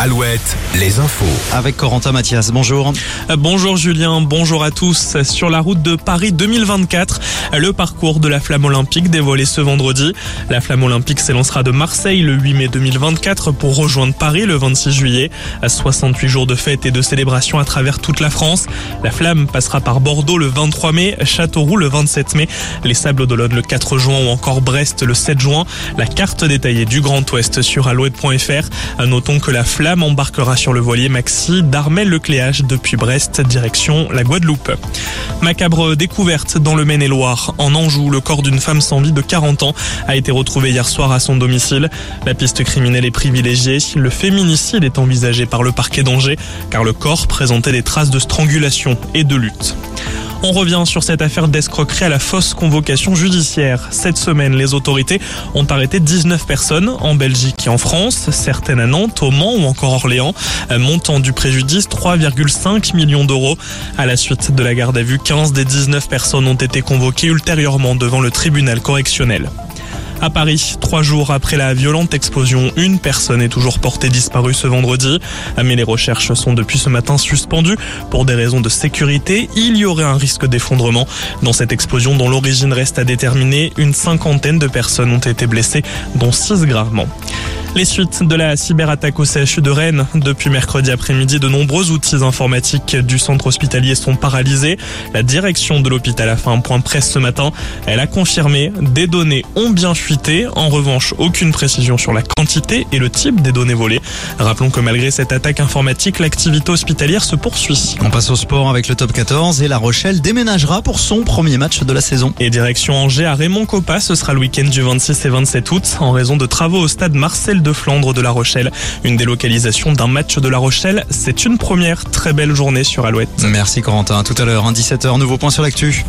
Alouette, les infos. Avec Corentin Mathias, bonjour. Euh, bonjour Julien, bonjour à tous. Sur la route de Paris 2024, le parcours de la flamme olympique dévoilé ce vendredi. La flamme olympique s'élancera de Marseille le 8 mai 2024 pour rejoindre Paris le 26 juillet. À 68 jours de fête et de célébration à travers toute la France. La flamme passera par Bordeaux le 23 mai, Châteauroux le 27 mai, les Sables d'Olonne le 4 juin ou encore Brest le 7 juin. La carte détaillée du Grand Ouest sur alouette.fr. Notons que la flamme embarquera sur le voilier Maxi d'Armel-le-Cléage depuis Brest, direction la Guadeloupe. Macabre découverte dans le Maine-et-Loire. En Anjou, le corps d'une femme sans vie de 40 ans a été retrouvé hier soir à son domicile. La piste criminelle est privilégiée. Le féminicide est envisagé par le parquet d'Angers car le corps présentait des traces de strangulation et de lutte. On revient sur cette affaire d'escroquerie à la fausse convocation judiciaire. Cette semaine, les autorités ont arrêté 19 personnes en Belgique et en France, certaines à Nantes, au Mans ou encore Orléans. Montant du préjudice 3,5 millions d'euros. À la suite de la garde à vue, 15 des 19 personnes ont été convoquées ultérieurement devant le tribunal correctionnel. À Paris, trois jours après la violente explosion, une personne est toujours portée disparue ce vendredi. Mais les recherches sont depuis ce matin suspendues pour des raisons de sécurité. Il y aurait un risque d'effondrement. Dans cette explosion dont l'origine reste à déterminer, une cinquantaine de personnes ont été blessées, dont six gravement. Les suites de la cyberattaque au CHU de Rennes. Depuis mercredi après-midi, de nombreux outils informatiques du centre hospitalier sont paralysés. La direction de l'hôpital a fait un point presse ce matin. Elle a confirmé des données ont bien fuité. En revanche, aucune précision sur la quantité et le type des données volées. Rappelons que malgré cette attaque informatique, l'activité hospitalière se poursuit. On passe au sport avec le top 14 et La Rochelle déménagera pour son premier match de la saison. Et direction Angers à Raymond Coppa, ce sera le week-end du 26 et 27 août en raison de travaux au stade Marcel de Flandre de La Rochelle. Une délocalisation d'un match de La Rochelle, c'est une première très belle journée sur Alouette. Merci Corentin. Tout à l'heure, 17h, nouveau point sur l'actu.